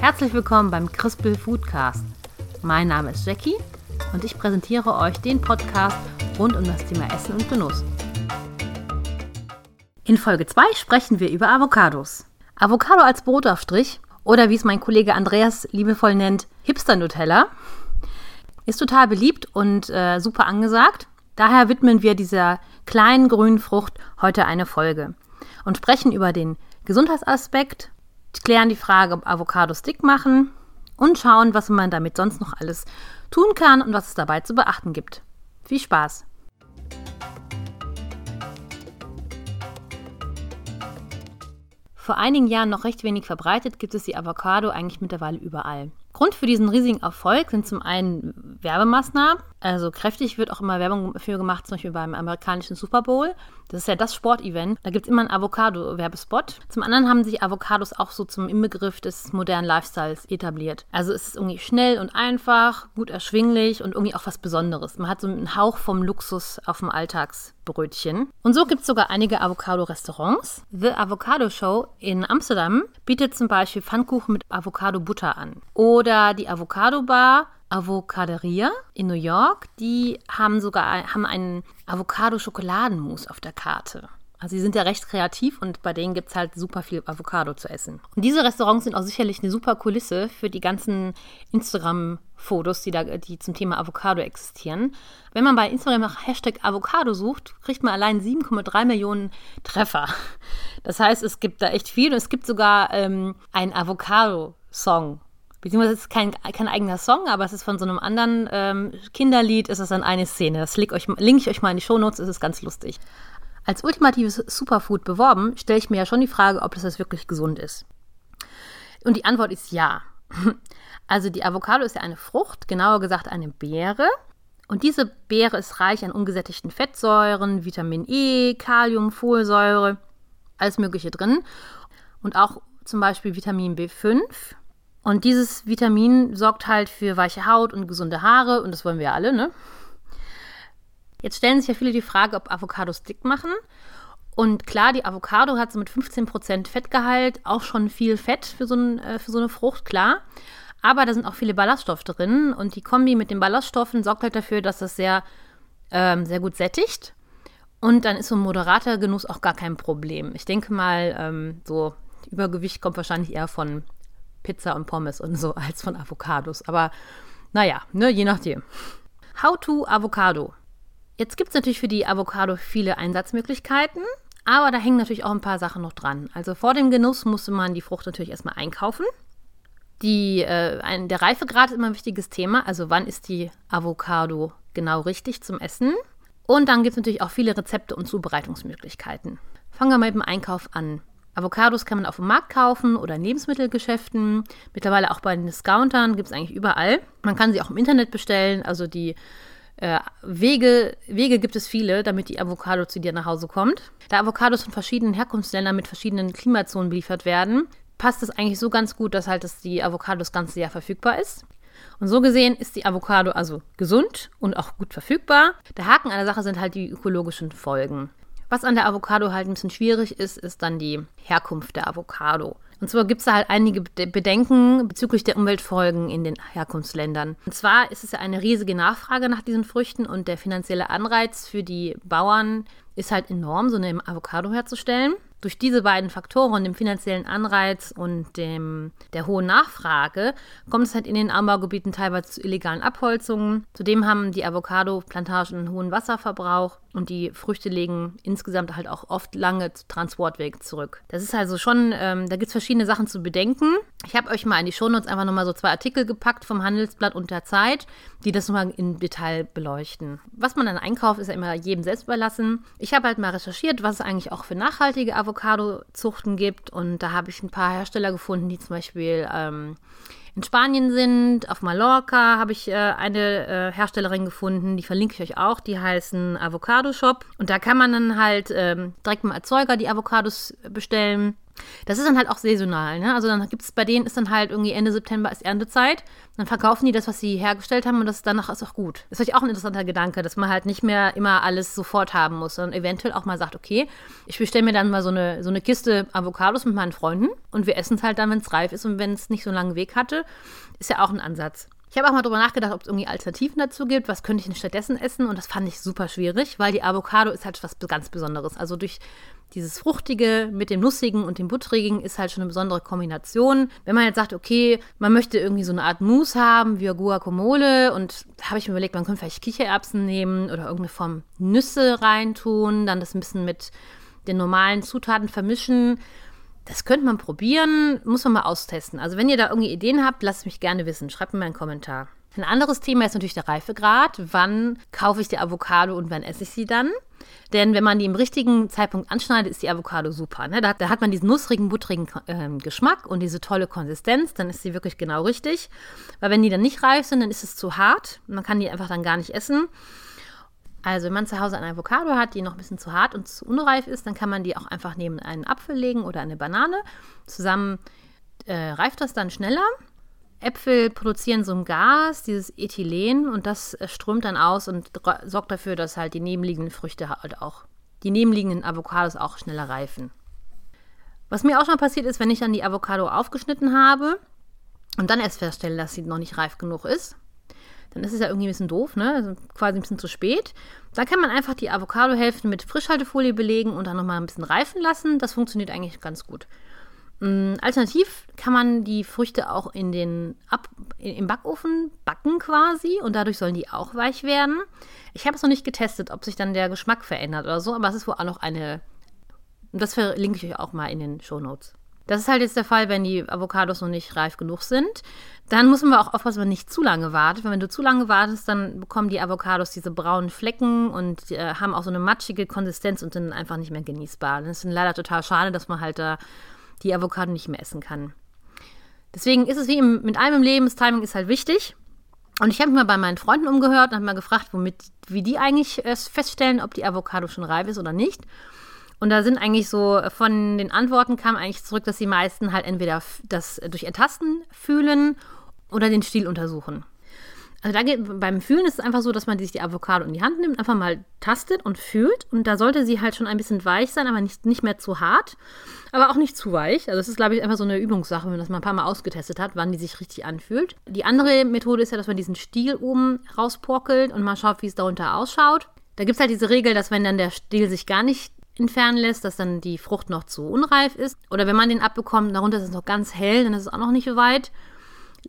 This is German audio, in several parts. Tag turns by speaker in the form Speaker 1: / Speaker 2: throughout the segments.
Speaker 1: Herzlich willkommen beim Crispel Foodcast. Mein Name ist Jackie und ich präsentiere euch den Podcast rund um das Thema Essen und Genuss. In Folge 2 sprechen wir über Avocados. Avocado als Brotaufstrich oder wie es mein Kollege Andreas liebevoll nennt, Hipster-Nutella, ist total beliebt und äh, super angesagt. Daher widmen wir dieser kleinen grünen Frucht heute eine Folge und sprechen über den Gesundheitsaspekt, klären die Frage, ob Avocados dick machen und schauen, was man damit sonst noch alles tun kann und was es dabei zu beachten gibt. Viel Spaß! Vor einigen Jahren noch recht wenig verbreitet, gibt es die Avocado eigentlich mittlerweile überall. Grund für diesen riesigen Erfolg sind zum einen Werbemaßnahmen. Also kräftig wird auch immer Werbung dafür gemacht, zum Beispiel beim amerikanischen Super Bowl. Das ist ja das Sportevent. Da gibt es immer einen Avocado-Werbespot. Zum anderen haben sich Avocados auch so zum Inbegriff des modernen Lifestyles etabliert. Also es ist irgendwie schnell und einfach, gut erschwinglich und irgendwie auch was Besonderes. Man hat so einen Hauch vom Luxus auf dem Alltagsbrötchen. Und so gibt es sogar einige Avocado-Restaurants. The Avocado Show in Amsterdam bietet zum Beispiel Pfannkuchen mit Avocado-Butter an. Oder oder die Avocado Bar Avocaderia in New York, die haben sogar haben einen Avocado-Schokoladenmus auf der Karte. Also sie sind ja recht kreativ und bei denen gibt es halt super viel Avocado zu essen. Und diese Restaurants sind auch sicherlich eine super Kulisse für die ganzen Instagram-Fotos, die, die zum Thema Avocado existieren. Wenn man bei Instagram nach Hashtag Avocado sucht, kriegt man allein 7,3 Millionen Treffer. Das heißt, es gibt da echt viel und es gibt sogar ähm, einen Avocado-Song Beziehungsweise es ist kein, kein eigener Song, aber es ist von so einem anderen ähm, Kinderlied, ist es dann eine Szene. Das link, euch, link ich euch mal in die Shownotes, ist es ganz lustig. Als ultimatives Superfood beworben, stelle ich mir ja schon die Frage, ob das wirklich gesund ist. Und die Antwort ist ja. Also die Avocado ist ja eine Frucht, genauer gesagt eine Beere. Und diese Beere ist reich an ungesättigten Fettsäuren, Vitamin E, Kalium, Folsäure, alles Mögliche drin. Und auch zum Beispiel Vitamin B5, und dieses Vitamin sorgt halt für weiche Haut und gesunde Haare und das wollen wir alle, ne? Jetzt stellen sich ja viele die Frage, ob Avocados dick machen. Und klar, die Avocado hat so mit 15% Fettgehalt auch schon viel Fett für so, ein, äh, für so eine Frucht, klar. Aber da sind auch viele Ballaststoffe drin und die Kombi mit den Ballaststoffen sorgt halt dafür, dass das sehr, ähm, sehr gut sättigt. Und dann ist so ein moderater Genuss auch gar kein Problem. Ich denke mal, ähm, so Übergewicht kommt wahrscheinlich eher von Pizza und Pommes und so als von Avocados. Aber naja, ne, je nachdem. How to Avocado. Jetzt gibt es natürlich für die Avocado viele Einsatzmöglichkeiten, aber da hängen natürlich auch ein paar Sachen noch dran. Also vor dem Genuss musste man die Frucht natürlich erstmal einkaufen. Die, äh, ein, der Reifegrad ist immer ein wichtiges Thema. Also wann ist die Avocado genau richtig zum Essen? Und dann gibt es natürlich auch viele Rezepte und Zubereitungsmöglichkeiten. Fangen wir mal mit dem Einkauf an. Avocados kann man auf dem Markt kaufen oder in Lebensmittelgeschäften. Mittlerweile auch bei den Discountern gibt es eigentlich überall. Man kann sie auch im Internet bestellen. Also die äh, Wege, Wege gibt es viele, damit die Avocado zu dir nach Hause kommt. Da Avocados von verschiedenen Herkunftsländern mit verschiedenen Klimazonen beliefert werden, passt es eigentlich so ganz gut, dass halt dass die Avocado das ganze Jahr verfügbar ist. Und so gesehen ist die Avocado also gesund und auch gut verfügbar. Der Haken an der Sache sind halt die ökologischen Folgen. Was an der Avocado halt ein bisschen schwierig ist, ist dann die Herkunft der Avocado. Und zwar gibt es da halt einige Bedenken bezüglich der Umweltfolgen in den Herkunftsländern. Und zwar ist es ja eine riesige Nachfrage nach diesen Früchten und der finanzielle Anreiz für die Bauern ist halt enorm, so eine Avocado herzustellen durch diese beiden Faktoren, dem finanziellen Anreiz und dem, der hohen Nachfrage, kommt es halt in den Anbaugebieten teilweise zu illegalen Abholzungen. Zudem haben die Avocado-Plantagen einen hohen Wasserverbrauch und die Früchte legen insgesamt halt auch oft lange Transportwege zurück. Das ist also schon, ähm, da gibt es verschiedene Sachen zu bedenken. Ich habe euch mal in die Shownotes einfach nochmal so zwei Artikel gepackt vom Handelsblatt und der Zeit, die das nochmal im Detail beleuchten. Was man dann einkauft, ist ja immer jedem selbst überlassen. Ich habe halt mal recherchiert, was es eigentlich auch für nachhaltige Avocado Avocado-Zuchten gibt. Und da habe ich ein paar Hersteller gefunden, die zum Beispiel ähm, in Spanien sind. Auf Mallorca habe ich äh, eine äh, Herstellerin gefunden, die verlinke ich euch auch. Die heißen Avocado Shop. Und da kann man dann halt ähm, direkt im Erzeuger die Avocados bestellen. Das ist dann halt auch saisonal, ne? Also dann gibt es bei denen ist dann halt irgendwie Ende September ist Erntezeit. Dann verkaufen die das, was sie hergestellt haben und das danach ist auch gut. Das ist vielleicht auch ein interessanter Gedanke, dass man halt nicht mehr immer alles sofort haben muss, sondern eventuell auch mal sagt, okay, ich bestelle mir dann mal so eine, so eine Kiste Avocados mit meinen Freunden und wir essen es halt dann, wenn es reif ist und wenn es nicht so einen langen Weg hatte. Ist ja auch ein Ansatz. Ich habe auch mal drüber nachgedacht, ob es irgendwie Alternativen dazu gibt. Was könnte ich denn stattdessen essen? Und das fand ich super schwierig, weil die Avocado ist halt was ganz Besonderes. Also durch dieses Fruchtige mit dem Nussigen und dem Butterigen ist halt schon eine besondere Kombination. Wenn man jetzt sagt, okay, man möchte irgendwie so eine Art Mousse haben, wie Guacamole, und da habe ich mir überlegt, man könnte vielleicht Kichererbsen nehmen oder irgendeine Form Nüsse reintun, dann das ein bisschen mit den normalen Zutaten vermischen. Das könnte man probieren, muss man mal austesten. Also wenn ihr da irgendwie Ideen habt, lasst mich gerne wissen. Schreibt mir einen Kommentar. Ein anderes Thema ist natürlich der Reifegrad. Wann kaufe ich die Avocado und wann esse ich sie dann? Denn wenn man die im richtigen Zeitpunkt anschneidet, ist die Avocado super. Ne? Da, da, hat man diesen nussrigen, butterigen äh, Geschmack und diese tolle Konsistenz. Dann ist sie wirklich genau richtig. Weil wenn die dann nicht reif sind, dann ist es zu hart. Man kann die einfach dann gar nicht essen. Also wenn man zu Hause eine Avocado hat, die noch ein bisschen zu hart und zu unreif ist, dann kann man die auch einfach neben einen Apfel legen oder eine Banane. Zusammen äh, reift das dann schneller. Äpfel produzieren so ein Gas, dieses Ethylen, und das äh, strömt dann aus und sorgt dafür, dass halt die nebenliegenden Früchte halt auch, die nebenliegenden Avocados auch schneller reifen. Was mir auch schon passiert ist, wenn ich dann die Avocado aufgeschnitten habe und dann erst feststelle, dass sie noch nicht reif genug ist, dann ist es ja irgendwie ein bisschen doof, ne? Also quasi ein bisschen zu spät. Da kann man einfach die Avocado-Hälften mit Frischhaltefolie belegen und dann nochmal ein bisschen reifen lassen. Das funktioniert eigentlich ganz gut. Ähm, alternativ kann man die Früchte auch in den Ab im Backofen backen quasi und dadurch sollen die auch weich werden. Ich habe es noch nicht getestet, ob sich dann der Geschmack verändert oder so, aber es ist wohl auch noch eine. Das verlinke ich euch auch mal in den Show Notes. Das ist halt jetzt der Fall, wenn die Avocados noch nicht reif genug sind. Dann muss man auch aufpassen, dass man nicht zu lange wartet. Weil wenn du zu lange wartest, dann bekommen die Avocados diese braunen Flecken und äh, haben auch so eine matschige Konsistenz und sind einfach nicht mehr genießbar. Das ist leider total schade, dass man halt da die Avocado nicht mehr essen kann. Deswegen ist es wie im, mit allem im Leben, das Timing ist halt wichtig. Und ich habe mich mal bei meinen Freunden umgehört und habe mal gefragt, womit, wie die eigentlich feststellen, ob die Avocado schon reif ist oder nicht. Und da sind eigentlich so, von den Antworten kam eigentlich zurück, dass die meisten halt entweder das durch Ertasten fühlen oder den Stiel untersuchen. Also da geht, beim Fühlen ist es einfach so, dass man sich die Avocado in die Hand nimmt, einfach mal tastet und fühlt. Und da sollte sie halt schon ein bisschen weich sein, aber nicht, nicht mehr zu hart, aber auch nicht zu weich. Also es ist, glaube ich, einfach so eine Übungssache, wenn man das mal ein paar Mal ausgetestet hat, wann die sich richtig anfühlt. Die andere Methode ist ja, dass man diesen Stiel oben rausporkelt und mal schaut, wie es darunter ausschaut. Da gibt es halt diese Regel, dass wenn dann der Stiel sich gar nicht entfernen lässt, dass dann die Frucht noch zu unreif ist. Oder wenn man den abbekommt, darunter ist es noch ganz hell, dann ist es auch noch nicht so weit.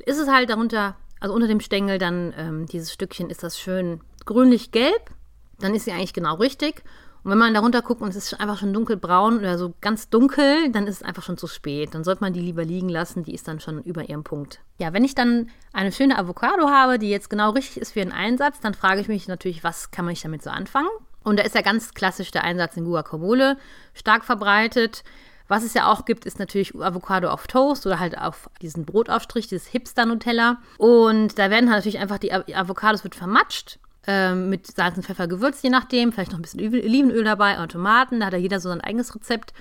Speaker 1: Ist es halt darunter, also unter dem Stängel, dann ähm, dieses Stückchen ist das schön grünlich-gelb. Dann ist sie eigentlich genau richtig. Und wenn man darunter guckt und es ist einfach schon dunkelbraun oder so ganz dunkel, dann ist es einfach schon zu spät. Dann sollte man die lieber liegen lassen, die ist dann schon über ihrem Punkt. Ja, wenn ich dann eine schöne Avocado habe, die jetzt genau richtig ist für einen Einsatz, dann frage ich mich natürlich, was kann man damit so anfangen? Und da ist ja ganz klassisch der Einsatz in Guacamole stark verbreitet. Was es ja auch gibt, ist natürlich Avocado auf Toast oder halt auf diesen Brotaufstrich, dieses Hipster-Nutella. Und da werden halt natürlich einfach die Avocados wird vermatscht ähm, mit Salz und Pfeffer gewürzt, je nachdem. Vielleicht noch ein bisschen Olivenöl dabei oder Tomaten. Da hat ja jeder so sein eigenes Rezept.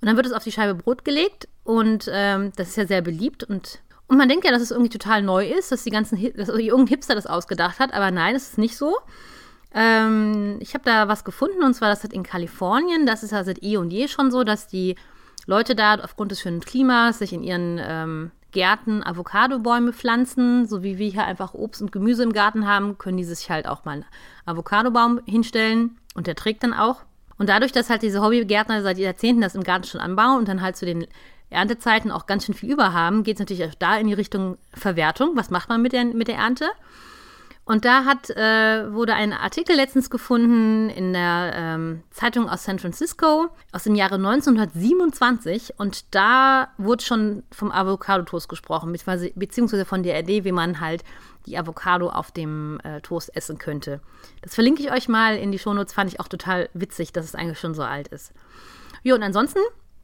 Speaker 1: Und dann wird es auf die Scheibe Brot gelegt und ähm, das ist ja sehr beliebt und und man denkt ja, dass es irgendwie total neu ist, dass die ganzen, dass irgendein Hipster das ausgedacht hat, aber nein, es ist nicht so. Ähm, ich habe da was gefunden und zwar das hat in Kalifornien. Das ist ja seit eh und je schon so, dass die Leute da aufgrund des schönen Klimas sich in ihren ähm, Gärten Avocadobäume pflanzen, so wie wir hier einfach Obst und Gemüse im Garten haben, können die sich halt auch mal einen Avocadobaum hinstellen und der trägt dann auch. Und dadurch, dass halt diese Hobbygärtner seit Jahrzehnten das im Garten schon anbauen und dann halt zu den Erntezeiten auch ganz schön viel über haben, geht es natürlich auch da in die Richtung Verwertung. Was macht man mit der, mit der Ernte? Und da hat, äh, wurde ein Artikel letztens gefunden in der ähm, Zeitung aus San Francisco aus dem Jahre 1927 und da wurde schon vom Avocado-Toast gesprochen, beziehungsweise von der Idee, wie man halt die Avocado auf dem äh, Toast essen könnte. Das verlinke ich euch mal in die Shownotes, fand ich auch total witzig, dass es eigentlich schon so alt ist. Ja, und ansonsten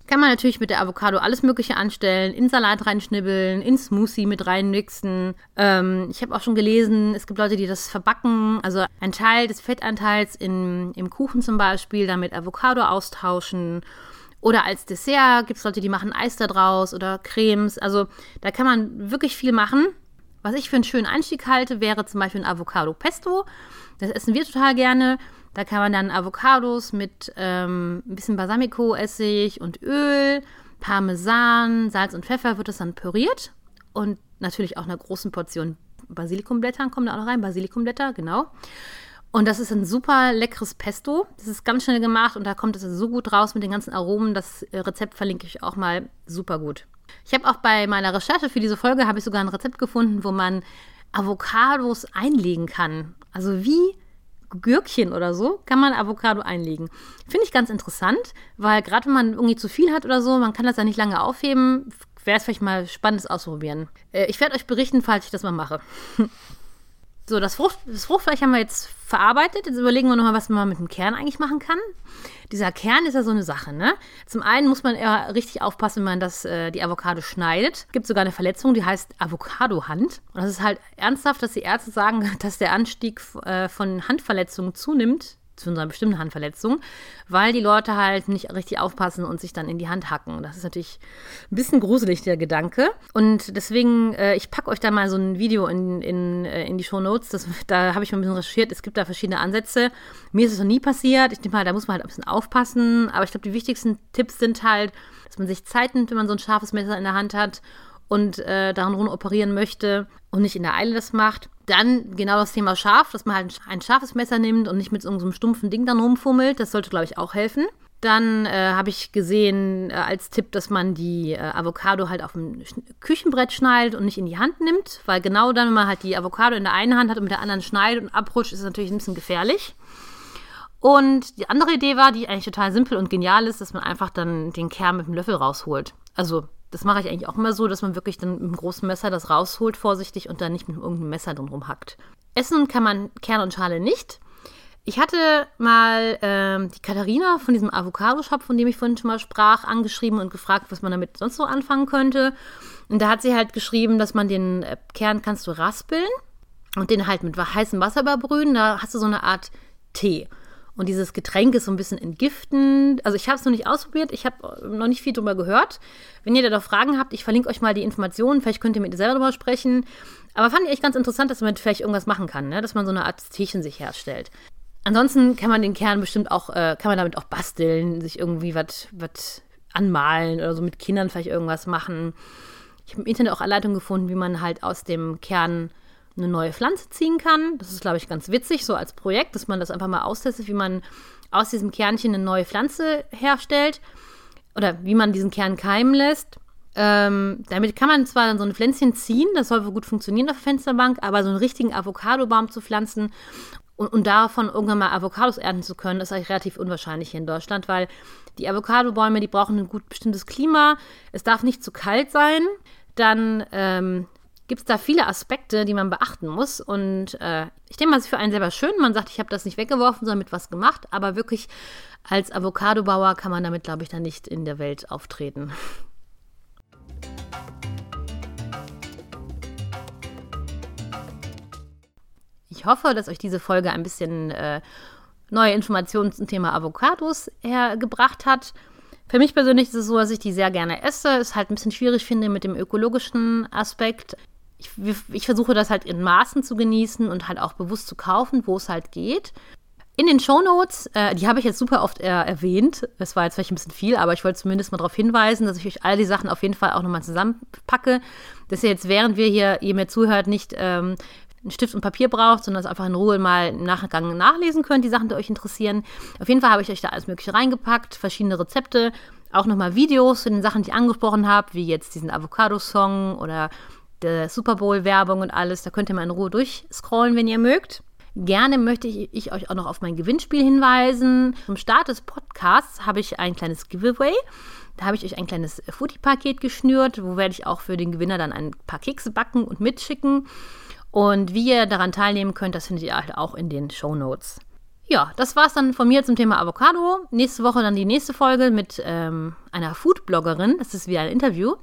Speaker 1: kann man natürlich mit der Avocado alles Mögliche anstellen, in Salat reinschnibbeln, in Smoothie mit reinmixen. Ähm, ich habe auch schon gelesen, es gibt Leute, die das verbacken, also ein Teil des Fettanteils in, im Kuchen zum Beispiel, damit Avocado austauschen. Oder als Dessert gibt es Leute, die machen Eis da draus oder Cremes. Also da kann man wirklich viel machen. Was ich für einen schönen Einstieg halte, wäre zum Beispiel ein Avocado Pesto. Das essen wir total gerne. Da kann man dann Avocados mit ähm, ein bisschen Balsamico-Essig und Öl, Parmesan, Salz und Pfeffer wird das dann püriert. Und natürlich auch einer großen Portion Basilikumblättern kommen da auch noch rein. Basilikumblätter, genau. Und das ist ein super leckeres Pesto. Das ist ganz schnell gemacht und da kommt es so gut raus mit den ganzen Aromen. Das äh, Rezept verlinke ich auch mal super gut. Ich habe auch bei meiner Recherche für diese Folge habe ich sogar ein Rezept gefunden, wo man Avocados einlegen kann. Also wie Gürkchen oder so kann man Avocado einlegen. Finde ich ganz interessant, weil gerade wenn man irgendwie zu viel hat oder so, man kann das ja nicht lange aufheben, wäre es vielleicht mal spannend, das auszuprobieren. Äh, ich werde euch berichten, falls ich das mal mache. So, das, Frucht, das Fruchtfleisch haben wir jetzt verarbeitet. Jetzt überlegen wir nochmal, was man mit dem Kern eigentlich machen kann. Dieser Kern ist ja so eine Sache, ne? Zum einen muss man ja richtig aufpassen, wenn man das, äh, die Avocado schneidet. Es gibt sogar eine Verletzung, die heißt Avocado-Hand. Und das ist halt ernsthaft, dass die Ärzte sagen, dass der Anstieg äh, von Handverletzungen zunimmt zu einer bestimmten Handverletzung, weil die Leute halt nicht richtig aufpassen und sich dann in die Hand hacken. Das ist natürlich ein bisschen gruselig, der Gedanke. Und deswegen, äh, ich packe euch da mal so ein Video in, in, äh, in die Show Notes. da habe ich mal ein bisschen recherchiert. Es gibt da verschiedene Ansätze. Mir ist es noch nie passiert. Ich denke mal, da muss man halt ein bisschen aufpassen. Aber ich glaube, die wichtigsten Tipps sind halt, dass man sich Zeit nimmt, wenn man so ein scharfes Messer in der Hand hat und äh, daran rum operieren möchte und nicht in der Eile das macht. Dann genau das Thema scharf, dass man halt ein scharfes Messer nimmt und nicht mit so einem stumpfen Ding dann rumfummelt. Das sollte, glaube ich, auch helfen. Dann äh, habe ich gesehen äh, als Tipp, dass man die äh, Avocado halt auf dem Küchenbrett schneidet und nicht in die Hand nimmt, weil genau dann, wenn man halt die Avocado in der einen Hand hat und mit der anderen schneidet und abrutscht, ist es natürlich ein bisschen gefährlich. Und die andere Idee war, die eigentlich total simpel und genial ist, dass man einfach dann den Kern mit dem Löffel rausholt. Also das mache ich eigentlich auch immer so, dass man wirklich dann mit einem großen Messer das rausholt, vorsichtig, und dann nicht mit irgendeinem Messer drum rumhackt. Essen kann man Kern und Schale nicht. Ich hatte mal ähm, die Katharina von diesem Avocado-Shop, von dem ich vorhin schon mal sprach, angeschrieben und gefragt, was man damit sonst so anfangen könnte. Und da hat sie halt geschrieben, dass man den äh, Kern kannst du raspeln und den halt mit heißem Wasser überbrühen. Da hast du so eine Art Tee. Und dieses Getränk ist so ein bisschen entgiftend. Also ich habe es noch nicht ausprobiert, ich habe noch nicht viel drüber gehört. Wenn ihr da doch Fragen habt, ich verlinke euch mal die Informationen, vielleicht könnt ihr mit ihr selber drüber sprechen. Aber fand ich echt ganz interessant, dass man vielleicht irgendwas machen kann, ne? dass man so eine Art Teechen sich herstellt. Ansonsten kann man den Kern bestimmt auch, äh, kann man damit auch basteln, sich irgendwie was anmalen oder so mit Kindern vielleicht irgendwas machen. Ich habe im Internet auch Anleitungen gefunden, wie man halt aus dem Kern eine neue Pflanze ziehen kann. Das ist, glaube ich, ganz witzig, so als Projekt, dass man das einfach mal austestet, wie man aus diesem Kernchen eine neue Pflanze herstellt oder wie man diesen Kern keimen lässt. Ähm, damit kann man zwar dann so ein Pflänzchen ziehen, das soll wohl gut funktionieren auf der Fensterbank, aber so einen richtigen Avocadobaum zu pflanzen und, und, davon irgendwann mal Avocados ernten zu können, ist eigentlich relativ unwahrscheinlich hier in Deutschland, weil die Avocadobäume, die brauchen ein gut bestimmtes Klima. Es darf nicht zu kalt sein. Dann ähm, gibt es da viele Aspekte, die man beachten muss. Und äh, ich denke mal, es ist für einen selber schön. Man sagt, ich habe das nicht weggeworfen, sondern mit was gemacht. Aber wirklich als Avocadobauer kann man damit, glaube ich, dann nicht in der Welt auftreten. Ich hoffe, dass euch diese Folge ein bisschen äh, neue Informationen zum Thema Avocados hergebracht hat. Für mich persönlich ist es so, dass ich die sehr gerne esse. Es halt ein bisschen schwierig finde mit dem ökologischen Aspekt ich, ich versuche das halt in Maßen zu genießen und halt auch bewusst zu kaufen, wo es halt geht. In den Shownotes, äh, die habe ich jetzt super oft äh, erwähnt. Das war jetzt vielleicht ein bisschen viel, aber ich wollte zumindest mal darauf hinweisen, dass ich euch all die Sachen auf jeden Fall auch nochmal zusammenpacke. Dass ihr jetzt, während wir hier, ihr mir zuhört, nicht ähm, einen Stift und Papier braucht, sondern es einfach in Ruhe mal im Nachgang nachlesen könnt, die Sachen, die euch interessieren. Auf jeden Fall habe ich euch da alles Mögliche reingepackt, verschiedene Rezepte, auch nochmal Videos zu den Sachen, die ich angesprochen habe, wie jetzt diesen Avocado-Song oder der Super Bowl-Werbung und alles. Da könnt ihr mal in Ruhe durchscrollen, wenn ihr mögt. Gerne möchte ich, euch auch noch auf mein Gewinnspiel hinweisen. Zum Start des Podcasts habe ich ein kleines Giveaway. Da habe ich euch ein kleines Foodie-Paket geschnürt, wo werde ich auch für den Gewinner dann ein paar Kekse backen und mitschicken. Und wie ihr daran teilnehmen könnt, das findet ihr halt auch in den Show Notes. Ja, das war es dann von mir zum Thema Avocado. Nächste Woche dann die nächste Folge mit ähm, einer Food-Bloggerin. Das ist wieder ein Interview.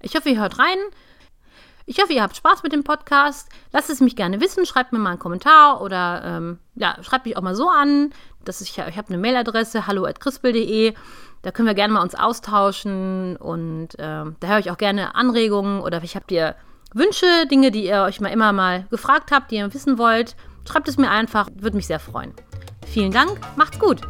Speaker 1: Ich hoffe, ihr hört rein. Ich hoffe, ihr habt Spaß mit dem Podcast. Lasst es mich gerne wissen. Schreibt mir mal einen Kommentar oder ähm, ja, schreibt mich auch mal so an. Dass ich ich habe eine Mailadresse hallo@crispel.de. Da können wir gerne mal uns austauschen und ähm, da höre ich auch gerne Anregungen oder vielleicht habt ihr Wünsche, Dinge, die ihr euch mal immer mal gefragt habt, die ihr wissen wollt. Schreibt es mir einfach, würde mich sehr freuen. Vielen Dank, macht's gut.